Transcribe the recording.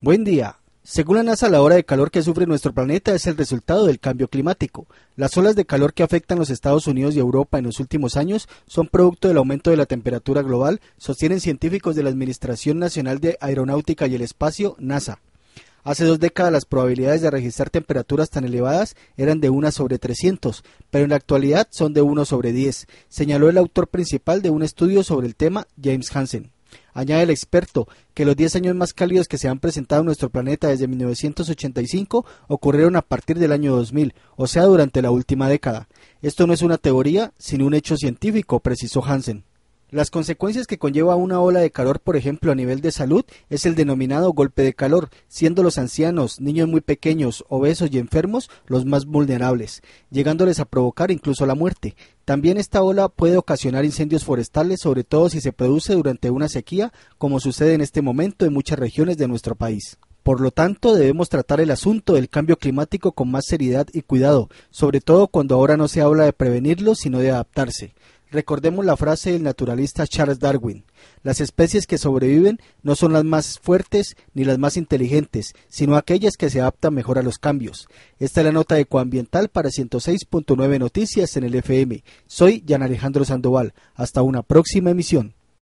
Buen día. Según la NASA, la hora de calor que sufre nuestro planeta es el resultado del cambio climático. Las olas de calor que afectan los Estados Unidos y Europa en los últimos años son producto del aumento de la temperatura global, sostienen científicos de la Administración Nacional de Aeronáutica y el Espacio, NASA. Hace dos décadas las probabilidades de registrar temperaturas tan elevadas eran de 1 sobre 300, pero en la actualidad son de 1 sobre 10, señaló el autor principal de un estudio sobre el tema, James Hansen. Añade el experto que los 10 años más cálidos que se han presentado en nuestro planeta desde 1985 ocurrieron a partir del año 2000, o sea, durante la última década. Esto no es una teoría, sino un hecho científico, precisó Hansen. Las consecuencias que conlleva una ola de calor, por ejemplo, a nivel de salud, es el denominado golpe de calor, siendo los ancianos, niños muy pequeños, obesos y enfermos los más vulnerables, llegándoles a provocar incluso la muerte. También esta ola puede ocasionar incendios forestales, sobre todo si se produce durante una sequía, como sucede en este momento en muchas regiones de nuestro país. Por lo tanto, debemos tratar el asunto del cambio climático con más seriedad y cuidado, sobre todo cuando ahora no se habla de prevenirlo, sino de adaptarse. Recordemos la frase del naturalista Charles Darwin. Las especies que sobreviven no son las más fuertes ni las más inteligentes, sino aquellas que se adaptan mejor a los cambios. Esta es la nota ecoambiental para 106.9 Noticias en el FM. Soy Jan Alejandro Sandoval. Hasta una próxima emisión.